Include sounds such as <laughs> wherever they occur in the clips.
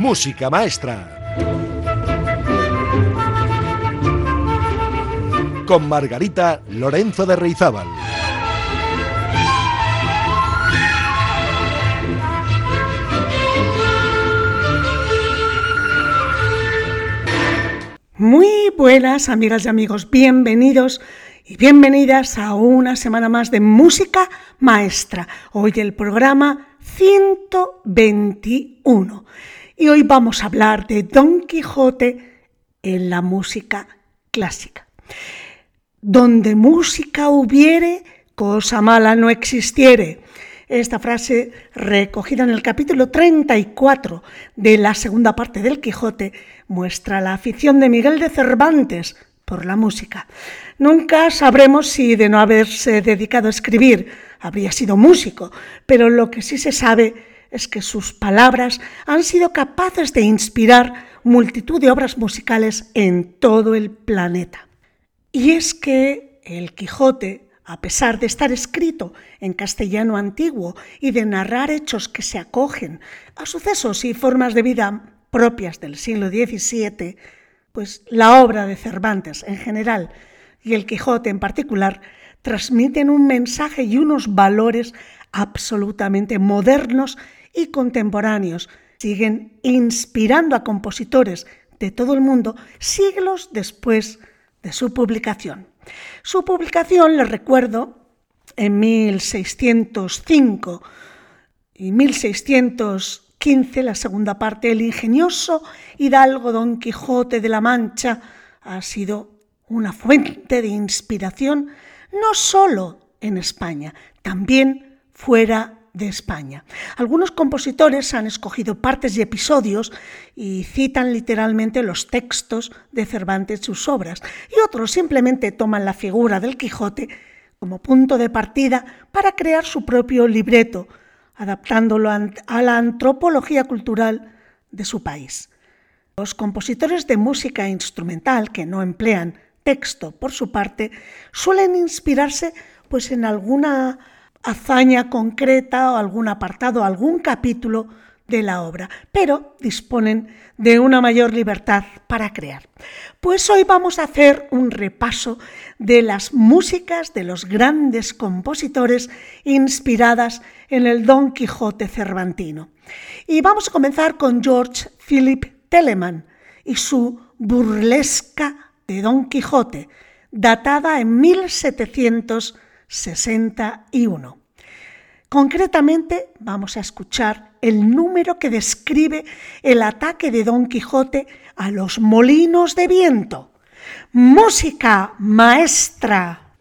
Música Maestra. Con Margarita Lorenzo de Reizábal. Muy buenas amigas y amigos, bienvenidos y bienvenidas a una semana más de Música Maestra. Hoy el programa 121. Y hoy vamos a hablar de Don Quijote en la música clásica. Donde música hubiere, cosa mala no existiere. Esta frase, recogida en el capítulo 34 de la segunda parte del Quijote, muestra la afición de Miguel de Cervantes por la música. Nunca sabremos si de no haberse dedicado a escribir habría sido músico, pero lo que sí se sabe es que sus palabras han sido capaces de inspirar multitud de obras musicales en todo el planeta. Y es que el Quijote, a pesar de estar escrito en castellano antiguo y de narrar hechos que se acogen a sucesos y formas de vida propias del siglo XVII, pues la obra de Cervantes en general y el Quijote en particular transmiten un mensaje y unos valores absolutamente modernos y contemporáneos. Siguen inspirando a compositores de todo el mundo siglos después de su publicación. Su publicación, les recuerdo, en 1605 y 1615, la segunda parte, el ingenioso hidalgo Don Quijote de la Mancha ha sido una fuente de inspiración no solo en España, también fuera de España. Algunos compositores han escogido partes y episodios y citan literalmente los textos de Cervantes sus obras, y otros simplemente toman la figura del Quijote como punto de partida para crear su propio libreto, adaptándolo a la antropología cultural de su país. Los compositores de música instrumental que no emplean texto por su parte suelen inspirarse pues en alguna hazaña concreta o algún apartado, algún capítulo de la obra, pero disponen de una mayor libertad para crear. Pues hoy vamos a hacer un repaso de las músicas de los grandes compositores inspiradas en el Don Quijote cervantino. Y vamos a comenzar con George Philip Telemann y su burlesca de Don Quijote, datada en 1700 61. Concretamente vamos a escuchar el número que describe el ataque de Don Quijote a los molinos de viento. Música maestra.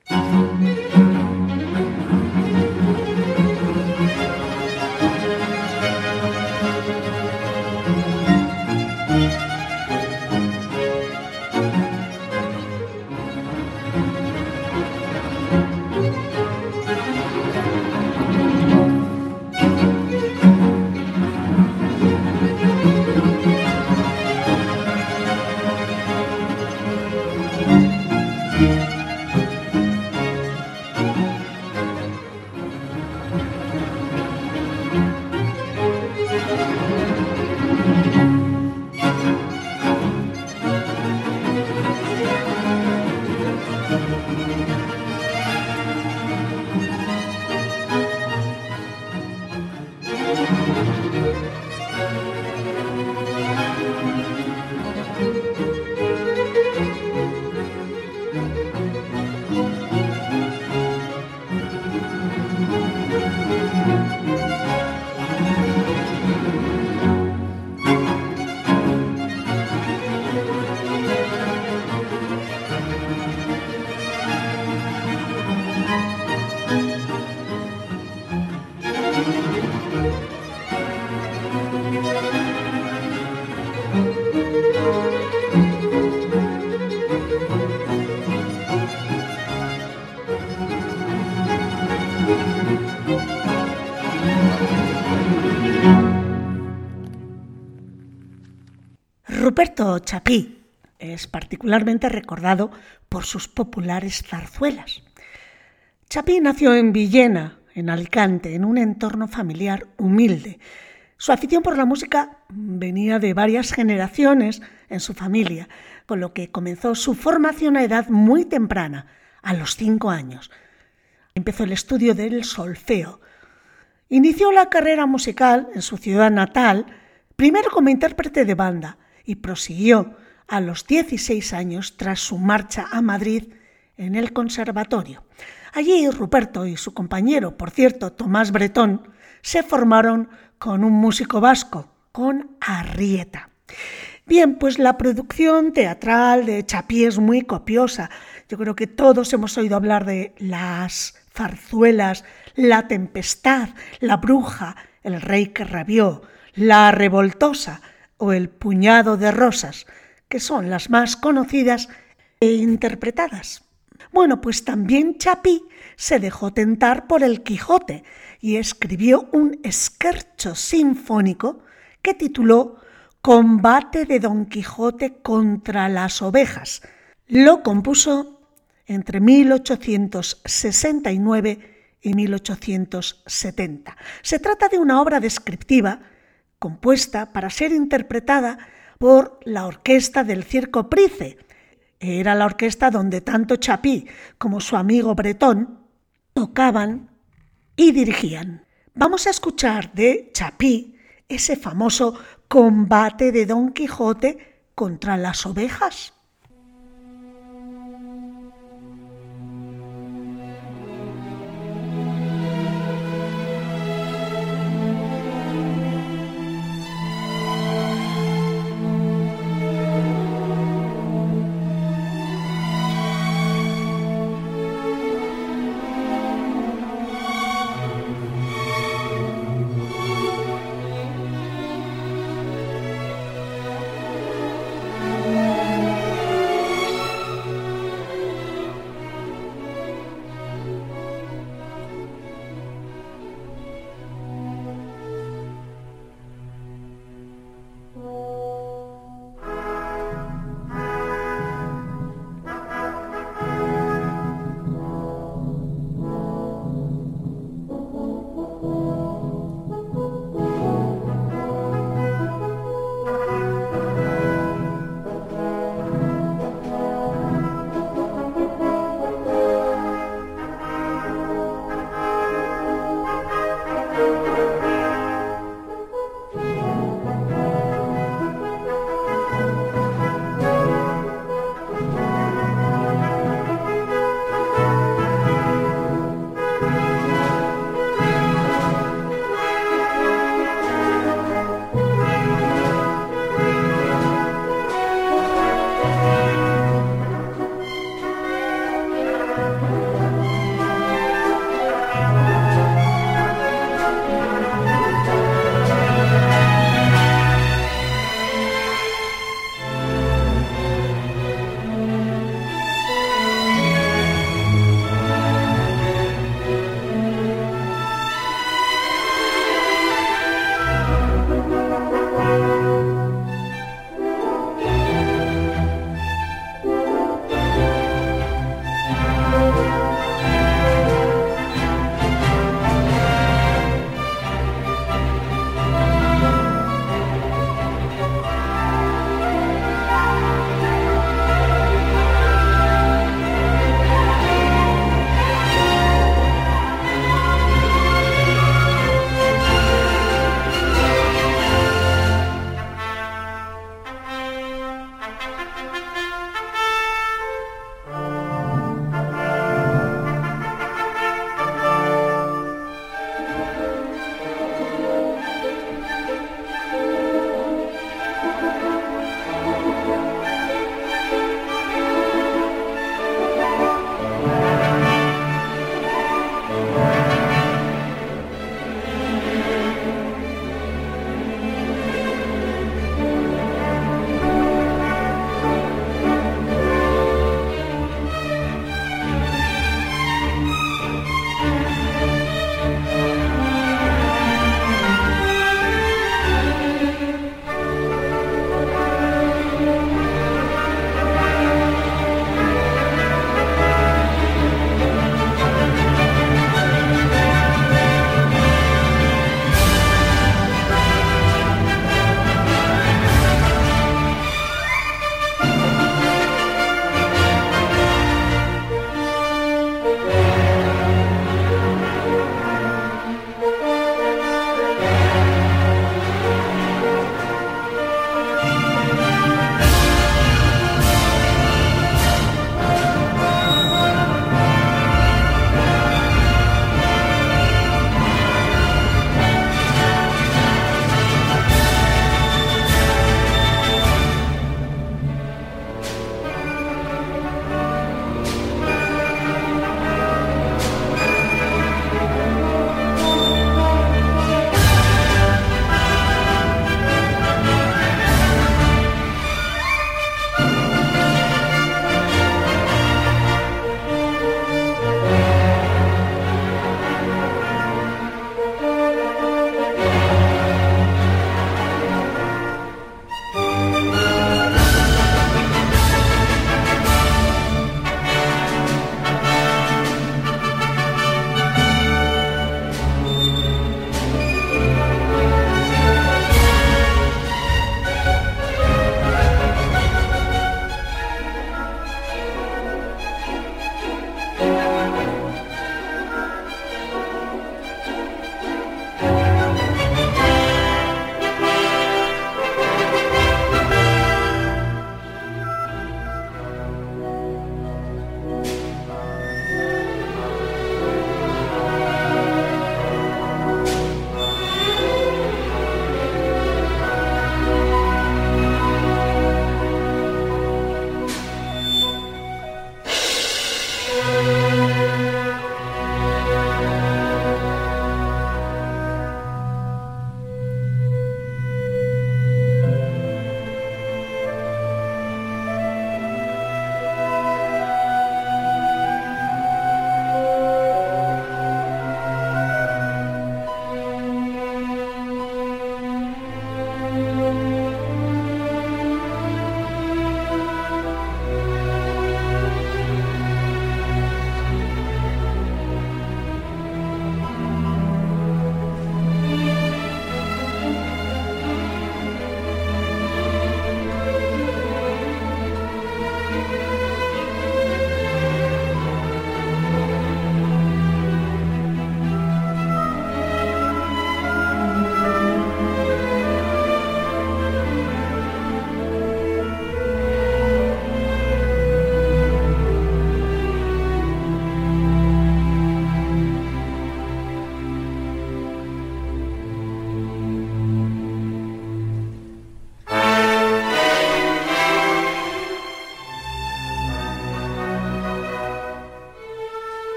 Ruperto Chapí es particularmente recordado por sus populares zarzuelas. Chapí nació en Villena, en Alicante, en un entorno familiar humilde. Su afición por la música venía de varias generaciones en su familia, con lo que comenzó su formación a edad muy temprana, a los cinco años. Empezó el estudio del solfeo. Inició la carrera musical en su ciudad natal, primero como intérprete de banda, y prosiguió a los 16 años tras su marcha a Madrid en el conservatorio. Allí Ruperto y su compañero, por cierto, Tomás Bretón, se formaron con un músico vasco, con Arrieta. Bien, pues la producción teatral de Chapí es muy copiosa. Yo creo que todos hemos oído hablar de las zarzuelas, la tempestad, la bruja, el rey que rabió, la revoltosa o el puñado de rosas, que son las más conocidas e interpretadas. Bueno, pues también Chapí se dejó tentar por el Quijote y escribió un esquercho sinfónico que tituló Combate de Don Quijote contra las ovejas. Lo compuso entre 1869 y 1870. Se trata de una obra descriptiva compuesta para ser interpretada por la orquesta del Circo Price, era la orquesta donde tanto Chapí como su amigo Bretón tocaban y dirigían. Vamos a escuchar de Chapí ese famoso combate de Don Quijote contra las ovejas.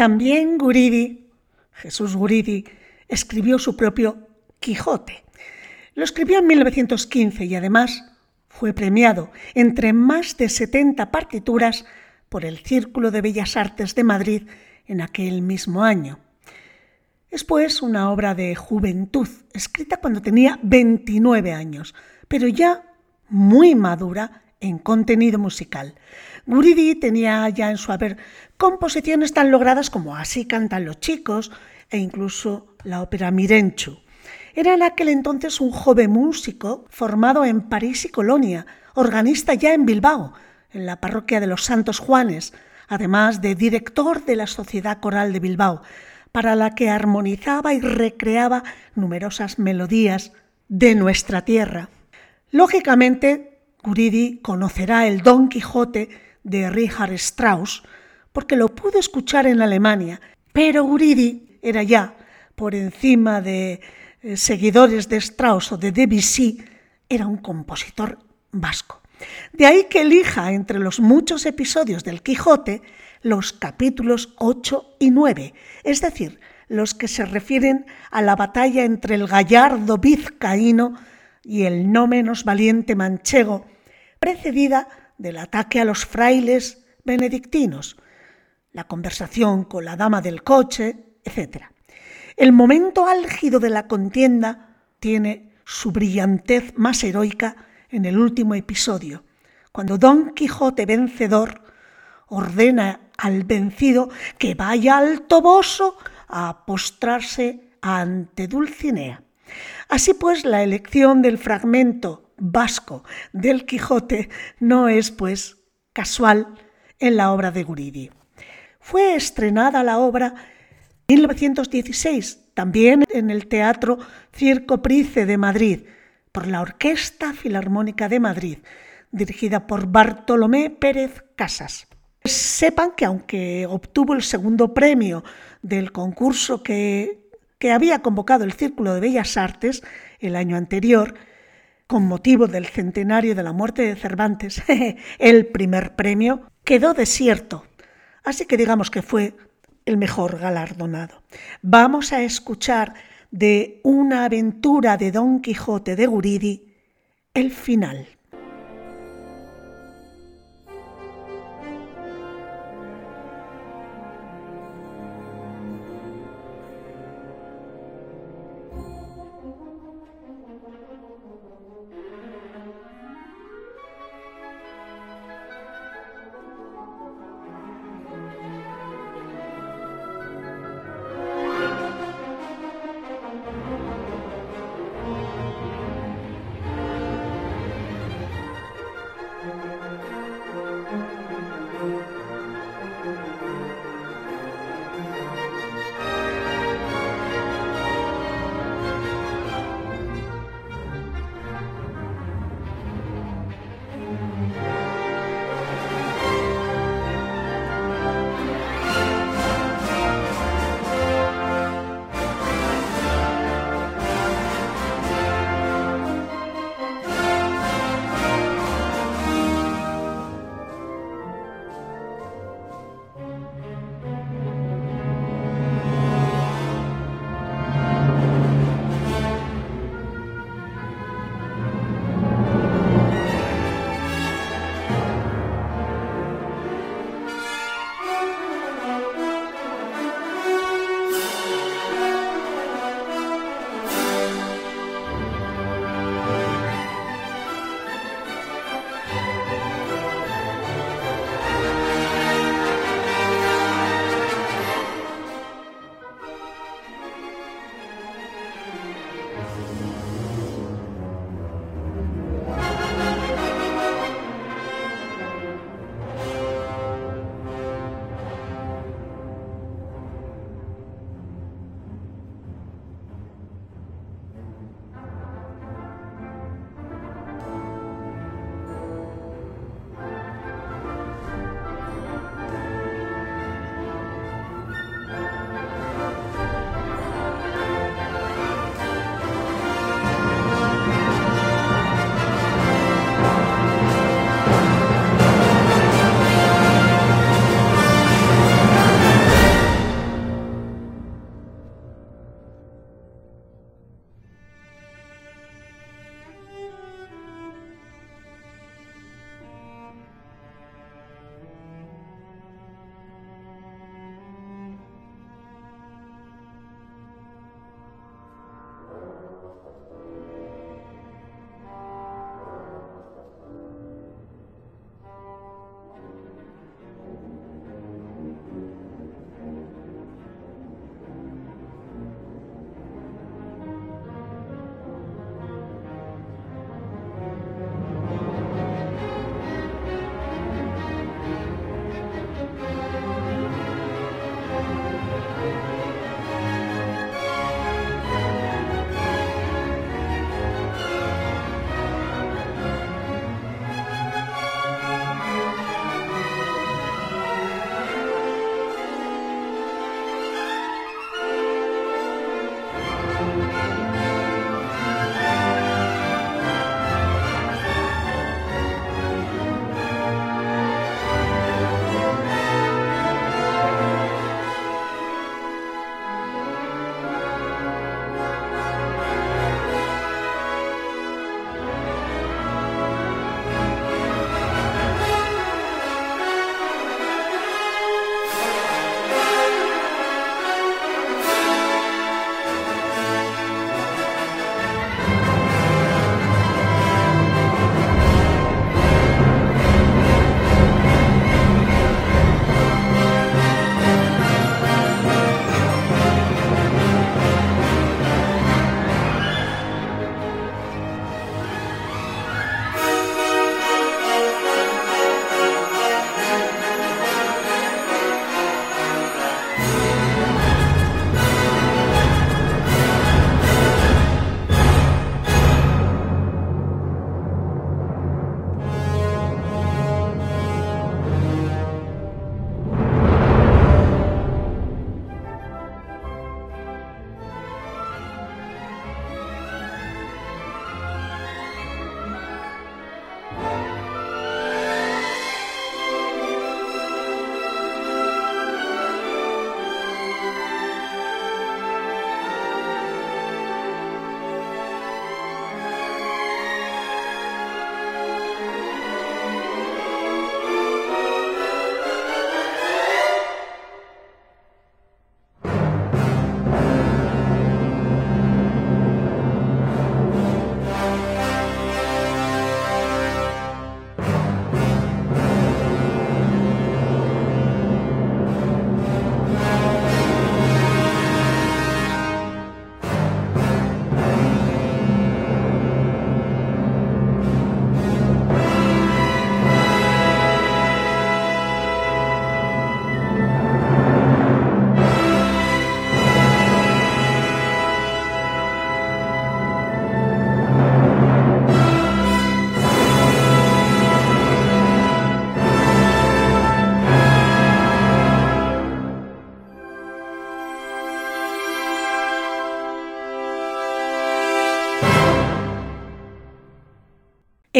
También Guridi, Jesús Guridi, escribió su propio Quijote. Lo escribió en 1915 y además fue premiado entre más de 70 partituras por el Círculo de Bellas Artes de Madrid en aquel mismo año. Es pues una obra de juventud, escrita cuando tenía 29 años, pero ya muy madura en contenido musical. Guridi tenía ya en su haber composiciones tan logradas como Así cantan los chicos e incluso la ópera Mirenchu. Era en aquel entonces un joven músico formado en París y Colonia, organista ya en Bilbao, en la parroquia de los Santos Juanes, además de director de la Sociedad Coral de Bilbao, para la que armonizaba y recreaba numerosas melodías de nuestra tierra. Lógicamente, Guridi conocerá el Don Quijote de Richard Strauss, porque lo pudo escuchar en Alemania, pero Guridi era ya, por encima de eh, seguidores de Strauss o de Debussy, era un compositor vasco. De ahí que elija entre los muchos episodios del Quijote los capítulos 8 y 9, es decir, los que se refieren a la batalla entre el gallardo vizcaíno y el no menos valiente manchego, precedida del ataque a los frailes benedictinos, la conversación con la dama del coche, etc. El momento álgido de la contienda tiene su brillantez más heroica en el último episodio, cuando Don Quijote vencedor ordena al vencido que vaya al Toboso a postrarse ante Dulcinea. Así pues, la elección del fragmento vasco del Quijote no es, pues, casual en la obra de Guridi. Fue estrenada la obra en 1916, también en el Teatro Circo Price de Madrid, por la Orquesta Filarmónica de Madrid, dirigida por Bartolomé Pérez Casas. Sepan que aunque obtuvo el segundo premio del concurso que, que había convocado el Círculo de Bellas Artes el año anterior, con motivo del centenario de la muerte de Cervantes, <laughs> el primer premio quedó desierto. Así que digamos que fue el mejor galardonado. Vamos a escuchar de una aventura de Don Quijote de Guridi el final.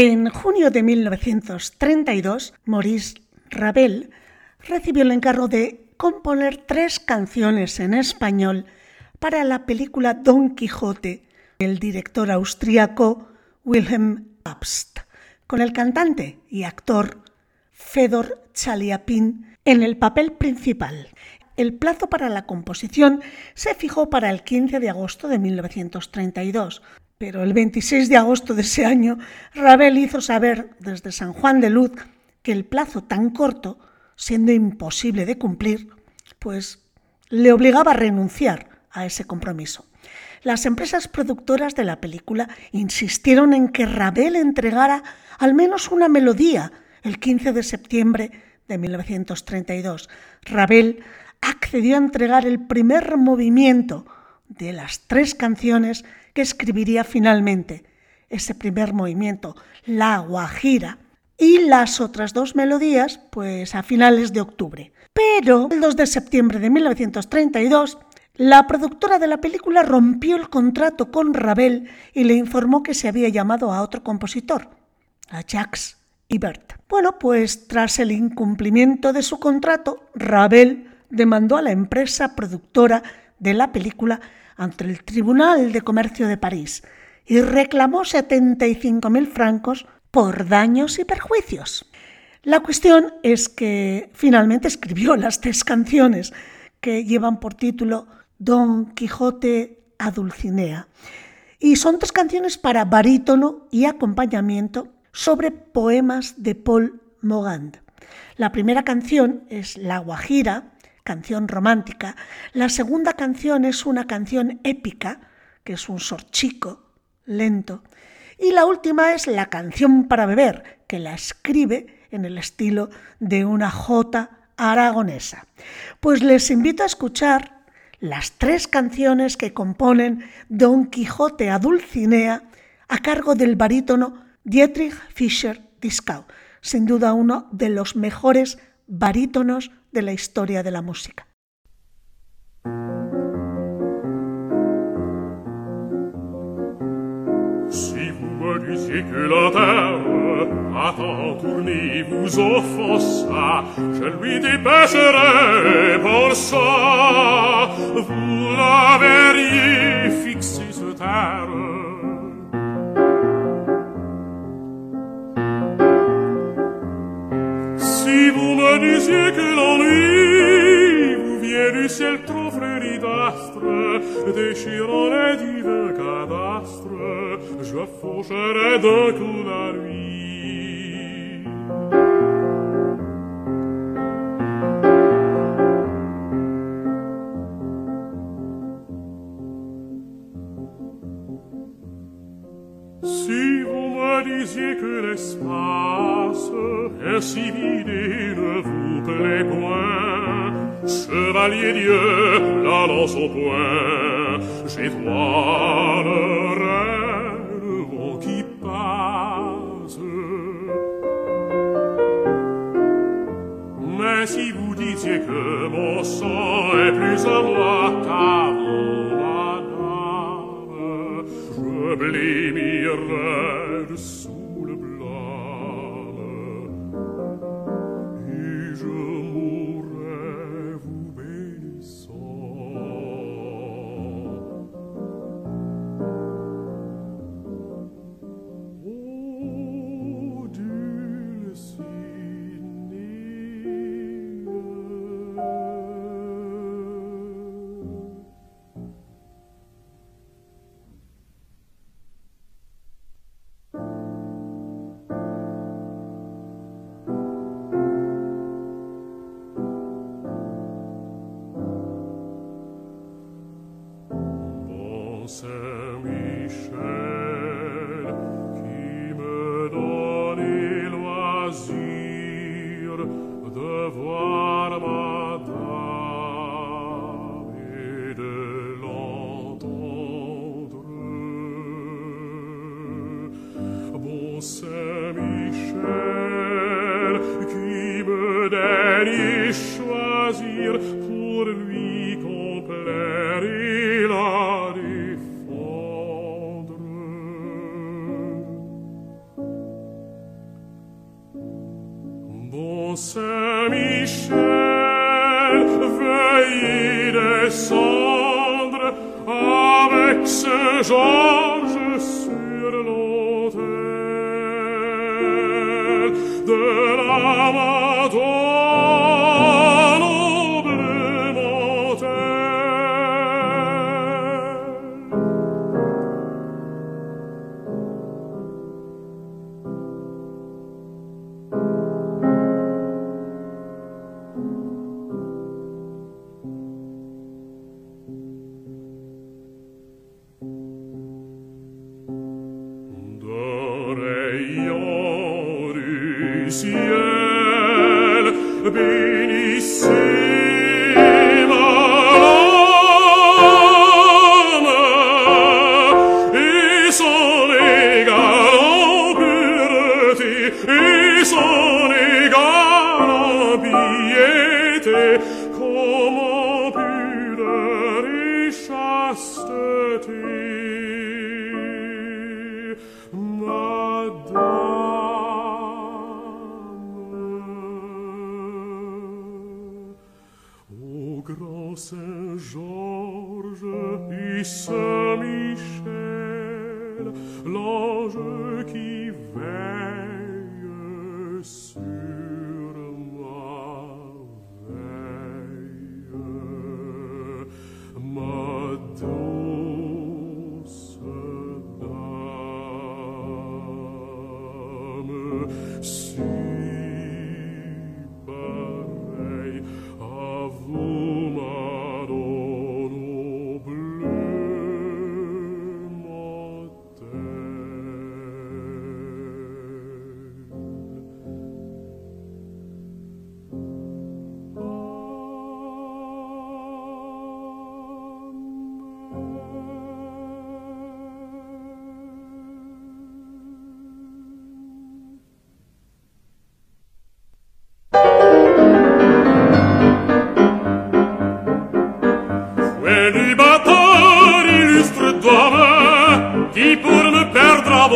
En junio de 1932, Maurice Ravel recibió el encargo de componer tres canciones en español para la película Don Quijote, el director austriaco Wilhelm Abst, con el cantante y actor Fedor Chaliapin en el papel principal. El plazo para la composición se fijó para el 15 de agosto de 1932, pero el 26 de agosto de ese año, Ravel hizo saber desde San Juan de Luz que el plazo tan corto, siendo imposible de cumplir, pues le obligaba a renunciar a ese compromiso. Las empresas productoras de la película insistieron en que Ravel entregara al menos una melodía el 15 de septiembre de 1932. Ravel accedió a entregar el primer movimiento de las tres canciones que escribiría finalmente. Ese primer movimiento, La Guajira, y las otras dos melodías, pues a finales de octubre. Pero el 2 de septiembre de 1932, la productora de la película rompió el contrato con Ravel y le informó que se había llamado a otro compositor, a Jacques Ibert. Bueno, pues tras el incumplimiento de su contrato, Ravel demandó a la empresa productora de la película ante el Tribunal de Comercio de París y reclamó 75.000 francos por daños y perjuicios. La cuestión es que finalmente escribió las tres canciones que llevan por título Don Quijote a Dulcinea. Y son tres canciones para barítono y acompañamiento sobre poemas de Paul Mogand. La primera canción es La Guajira, canción romántica. La segunda canción es una canción épica, que es un sorchico lento. Y la última es la canción para beber, que la escribe en el estilo de una jota aragonesa. Pues les invito a escuchar las tres canciones que componen Don Quijote a Dulcinea a cargo del barítono Dietrich Fischer-Dieskau, sin duda uno de los mejores barítonos de la historia de la música. Si vous disiez que la terre a tant tourné vous offensa, je lui dépêcherai pour ça. Vous la verriez fixer ce terre. Disiez que l'ennui vous vient du ciel trop fleuri d'astres, déchirant les divins cadastres, je faucherai d'un coup la nuit. Si disiez que l'espace est si vide ne vous plaît point, chevalier Dieu, la lance au point, j'étoile le vent qui passe. Mais si vous disiez que mon sang est plus à moi qu'à vous, sublimi verso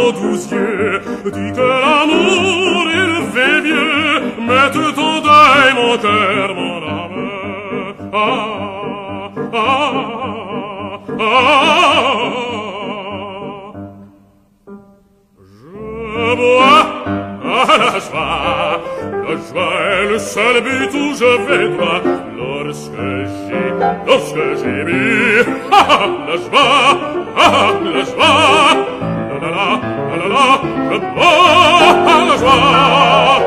vos douze yeux dit que l'amour il fait mieux. Mette ton deuil mon cœur mon âme. Ah, ah, ah, ah. Je bois à la joie La joie est le seul but où je vais droit. Lorsque j'ai, lorsque j'ai bu ah, ah, La joie, ah, ah, la joie le droit à la joie.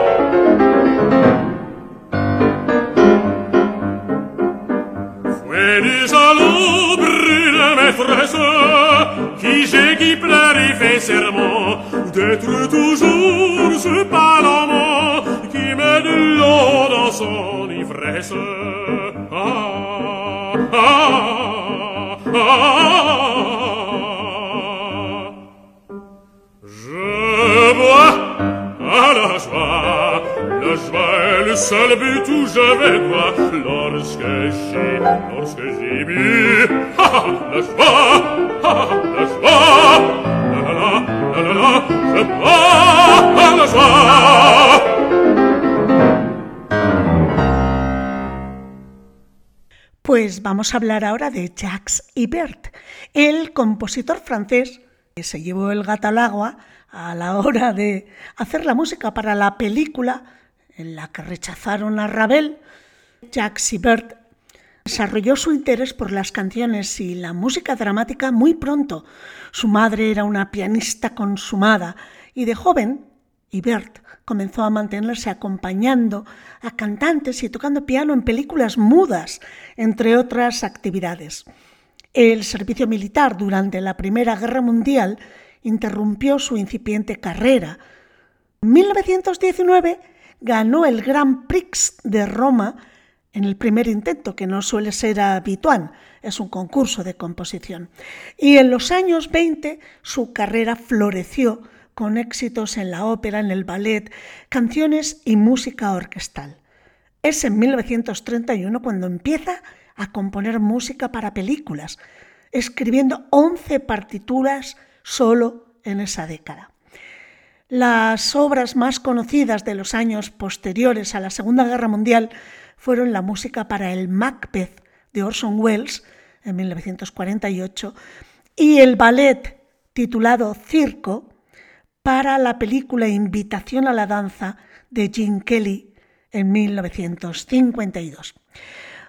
Fuelis à l'ombre la maîtresse qui j'ai qui pleure et fait serment d'être Pues vamos a hablar ahora de Jacques Ibert, el compositor francés que se llevó el gato al agua a la hora de hacer la música para la película en la que rechazaron a Ravel. Jacques Ibert desarrolló su interés por las canciones y la música dramática muy pronto. Su madre era una pianista consumada y de joven Ibert comenzó a mantenerse acompañando a cantantes y tocando piano en películas mudas, entre otras actividades. El servicio militar durante la Primera Guerra Mundial interrumpió su incipiente carrera. En 1919 ganó el Grand Prix de Roma en el primer intento, que no suele ser habitual, es un concurso de composición. Y en los años 20 su carrera floreció con éxitos en la ópera, en el ballet, canciones y música orquestal. Es en 1931 cuando empieza a componer música para películas, escribiendo 11 partituras solo en esa década. Las obras más conocidas de los años posteriores a la Segunda Guerra Mundial fueron la música para el Macbeth de Orson Welles en 1948, y el ballet titulado Circo para la película Invitación a la Danza de Gene Kelly en 1952.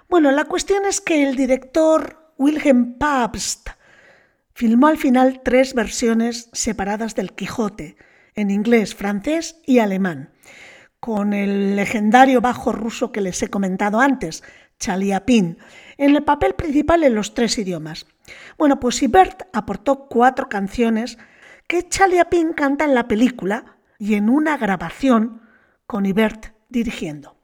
Bueno, la cuestión es que el director Wilhelm Pabst filmó al final tres versiones separadas del Quijote, en inglés, francés y alemán, con el legendario bajo ruso que les he comentado antes, Chaliapin, en el papel principal en los tres idiomas. Bueno, pues Ibert aportó cuatro canciones que Chaliapin canta en la película y en una grabación con Ibert dirigiendo.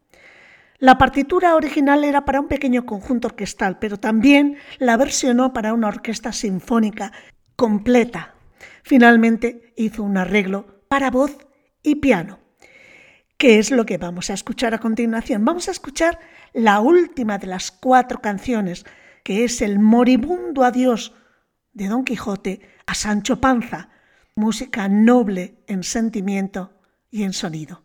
La partitura original era para un pequeño conjunto orquestal, pero también la versionó para una orquesta sinfónica completa. Finalmente hizo un arreglo para voz y piano. ¿Qué es lo que vamos a escuchar a continuación? Vamos a escuchar la última de las cuatro canciones, que es el moribundo adiós de Don Quijote a Sancho Panza, música noble en sentimiento y en sonido.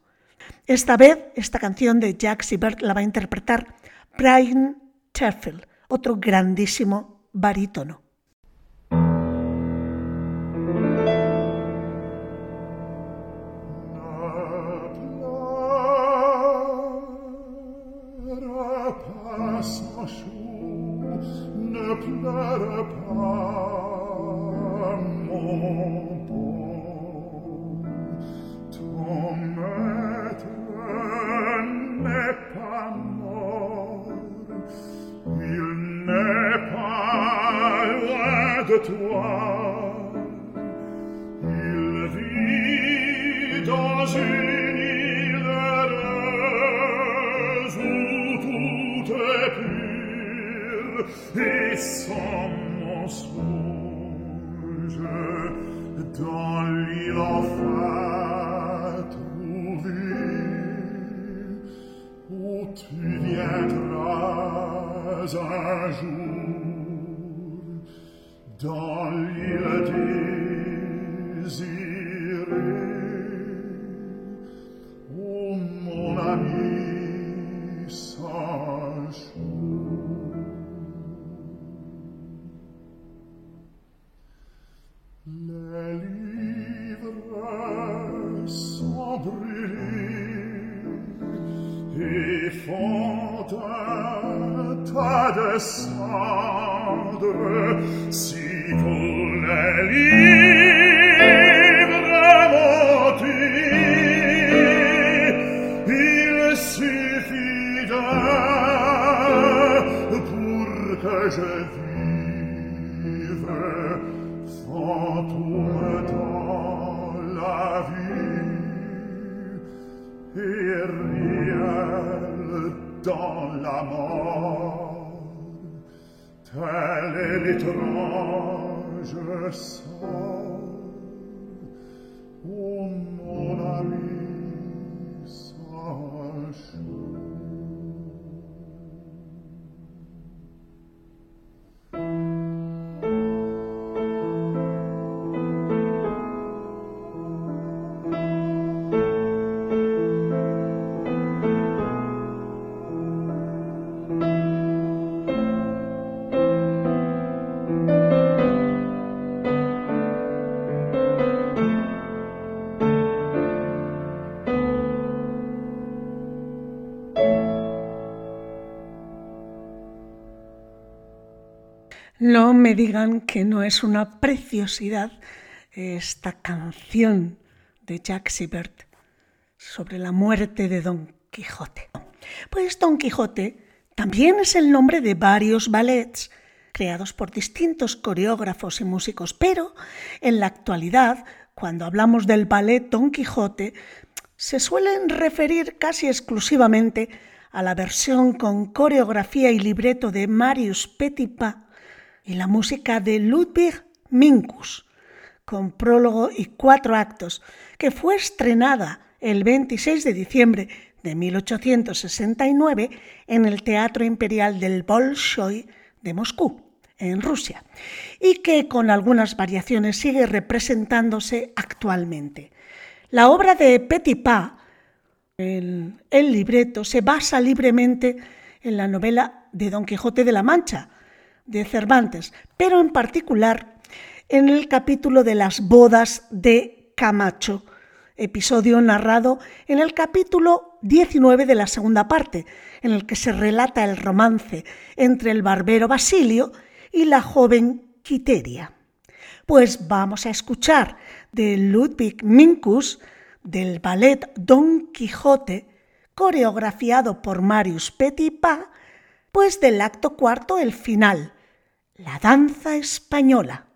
Esta vez, esta canción de Jack Siebert la va a interpretar Brian Terfield, otro grandísimo barítono. No me digan que no es una preciosidad esta canción de Jack Siebert sobre la muerte de Don Quijote. Pues Don Quijote también es el nombre de varios ballets creados por distintos coreógrafos y músicos, pero en la actualidad, cuando hablamos del ballet Don Quijote, se suelen referir casi exclusivamente a la versión con coreografía y libreto de Marius Petipa y la música de Ludwig Minkus, con prólogo y cuatro actos, que fue estrenada el 26 de diciembre de 1869 en el Teatro Imperial del Bolshoi de Moscú, en Rusia, y que con algunas variaciones sigue representándose actualmente. La obra de Petipa, el, el libreto, se basa libremente en la novela de Don Quijote de la Mancha, de Cervantes, pero en particular en el capítulo de las bodas de Camacho, episodio narrado en el capítulo 19 de la segunda parte, en el que se relata el romance entre el barbero Basilio y la joven Quiteria. Pues vamos a escuchar de Ludwig Minkus del ballet Don Quijote, coreografiado por Marius Petipa, pues del acto cuarto el final, la danza española.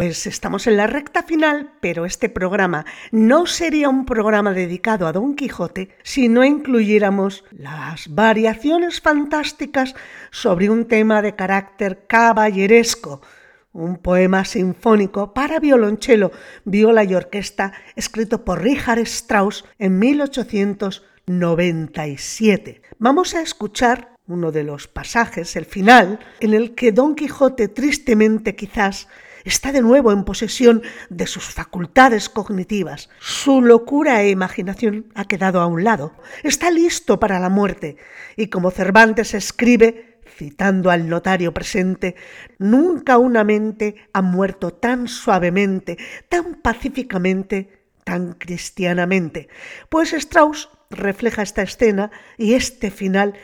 Pues estamos en la recta final, pero este programa no sería un programa dedicado a Don Quijote si no incluyéramos las variaciones fantásticas sobre un tema de carácter caballeresco, un poema sinfónico para violonchelo, viola y orquesta escrito por Richard Strauss en 1897. Vamos a escuchar uno de los pasajes, el final, en el que Don Quijote tristemente quizás está de nuevo en posesión de sus facultades cognitivas. Su locura e imaginación ha quedado a un lado. Está listo para la muerte y como Cervantes escribe, citando al notario presente, nunca una mente ha muerto tan suavemente, tan pacíficamente, tan cristianamente. Pues Strauss refleja esta escena y este final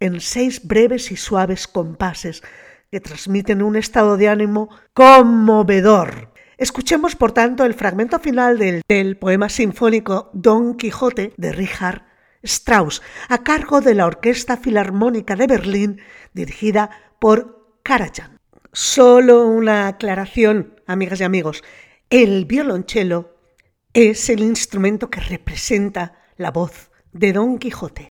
en seis breves y suaves compases que transmiten un estado de ánimo conmovedor. Escuchemos, por tanto, el fragmento final del, poema sinfónico Don Quijote de Richard Strauss, a cargo de la Orquesta Filarmónica de Berlín, dirigida por Karajan. Solo una aclaración, amigas y amigos. El violonchelo es el instrumento que representa la voz de Don Quijote.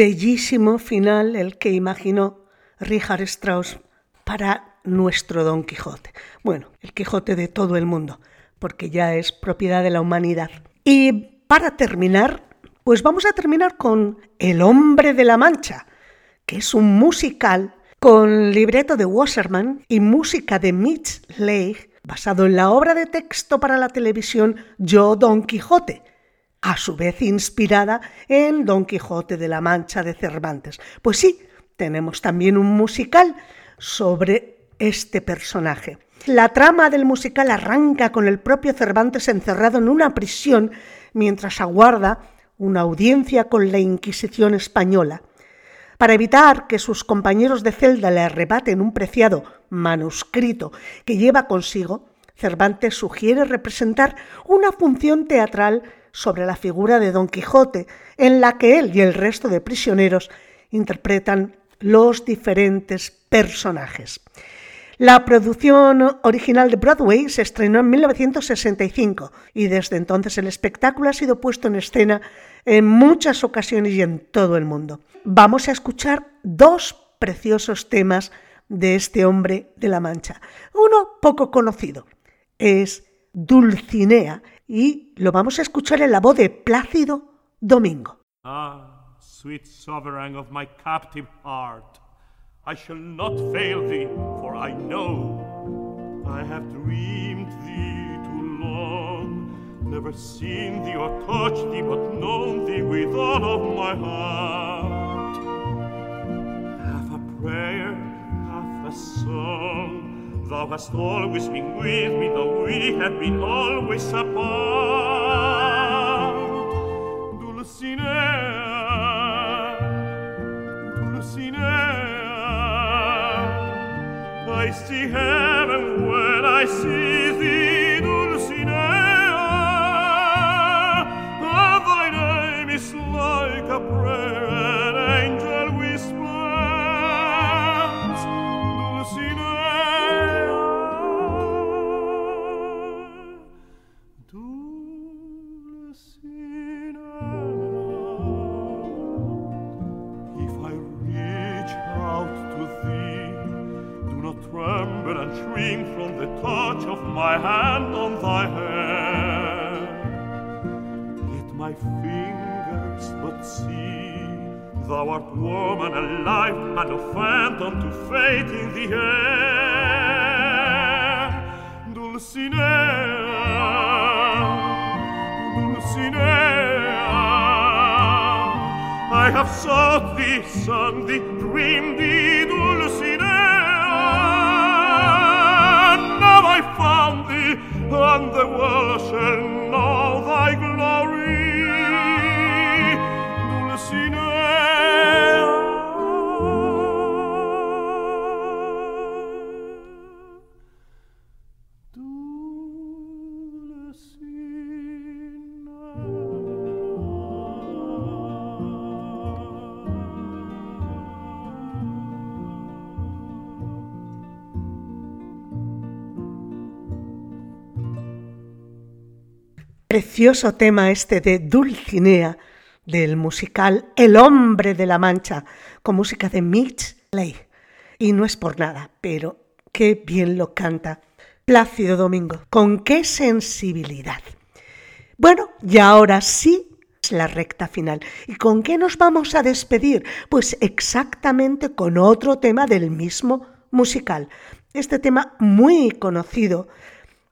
Bellísimo final el que imaginó Richard Strauss para nuestro Don Quijote. Bueno, el Quijote de todo el mundo, porque ya es propiedad de la humanidad. Y para terminar, pues vamos a terminar con El hombre de la Mancha, que es un musical con libreto de Wasserman y música de Mitch Leigh, basado en la obra de texto para la televisión Yo Don Quijote, a su vez inspirada en Don Quijote de la Mancha de Cervantes. Pues sí, tenemos también un musical sobre este personaje. La trama del musical arranca con el propio Cervantes encerrado en una prisión mientras aguarda una audiencia con la Inquisición española. Para evitar que sus compañeros de celda le arrebaten un preciado manuscrito que lleva consigo, Cervantes sugiere representar una función teatral sobre la figura de Don Quijote, en la que él y el resto de prisioneros interpretan los diferentes personajes. La producción original de Broadway se estrenó en 1965 y desde entonces el espectáculo ha sido puesto en escena en muchas ocasiones y en todo el mundo vamos a escuchar dos preciosos temas de este hombre de la Mancha. Uno poco conocido es Dulcinea y lo vamos a escuchar en la voz de Plácido Domingo. Ah, sweet sovereign of my captive heart, I shall not fail thee, for I know I have dreamed thee too long, never seen thee or touched thee, but known thee with all of my heart. prayer, half a song. Thou hast always been with me, though we have been always apart. Dulcinea, Dulcinea, I see heaven when I see What woman alive and a phantom to fate in the air? Dulcinea, Dulcinea, I have sought thee, son, thee, dreamed thee, Dulcinea. Now I found thee, and the world shall know thy Precioso tema este de Dulcinea del musical El hombre de la Mancha, con música de Mitch Leigh. Y no es por nada, pero qué bien lo canta Plácido Domingo, con qué sensibilidad. Bueno, y ahora sí es la recta final. ¿Y con qué nos vamos a despedir? Pues exactamente con otro tema del mismo musical. Este tema muy conocido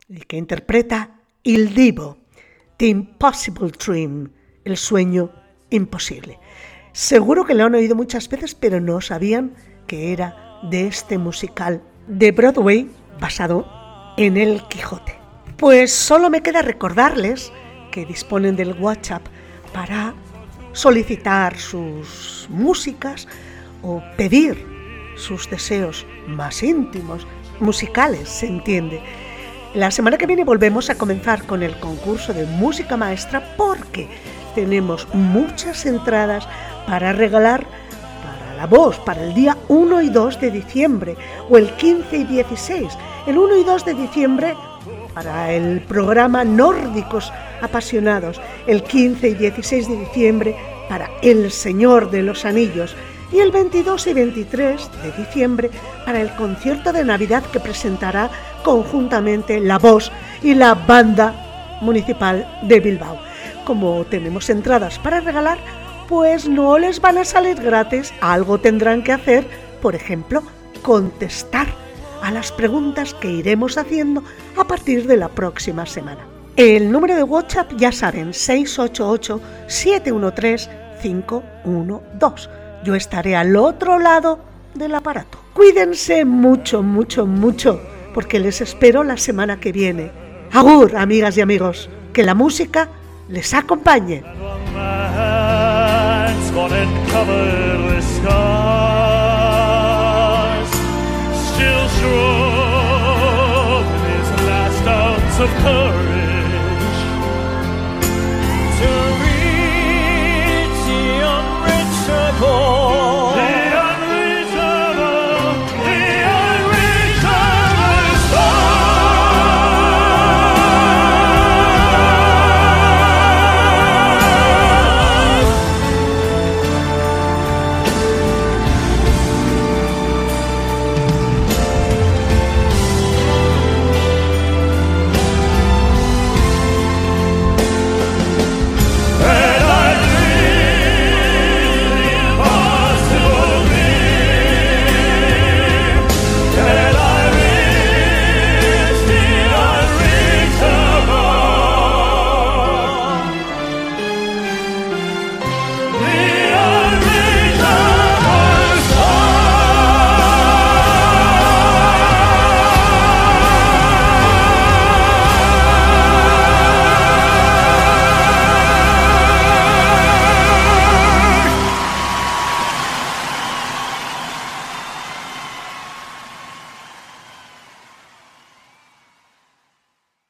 y que interpreta Il Divo. The Impossible Dream, el sueño imposible. Seguro que lo han oído muchas veces, pero no sabían que era de este musical de Broadway basado en El Quijote. Pues solo me queda recordarles que disponen del WhatsApp para solicitar sus músicas o pedir sus deseos más íntimos, musicales, se entiende la semana que viene volvemos a comenzar con el concurso de música maestra porque tenemos muchas entradas para regalar para la voz para el día 1 y 2 de diciembre o el 15 y 16. El 1 y 2 de diciembre para el programa Nórdicos Apasionados, el 15 y 16 de diciembre para El Señor de los Anillos y el 22 y 23 de diciembre para el concierto de Navidad que presentará conjuntamente la voz y la banda municipal de Bilbao. Como tenemos entradas para regalar, pues no les van a salir gratis, algo tendrán que hacer, por ejemplo, contestar a las preguntas que iremos haciendo a partir de la próxima semana. El número de WhatsApp ya saben, 688-713-512. Yo estaré al otro lado del aparato. Cuídense mucho, mucho, mucho, porque les espero la semana que viene. Agur, amigas y amigos, que la música les acompañe.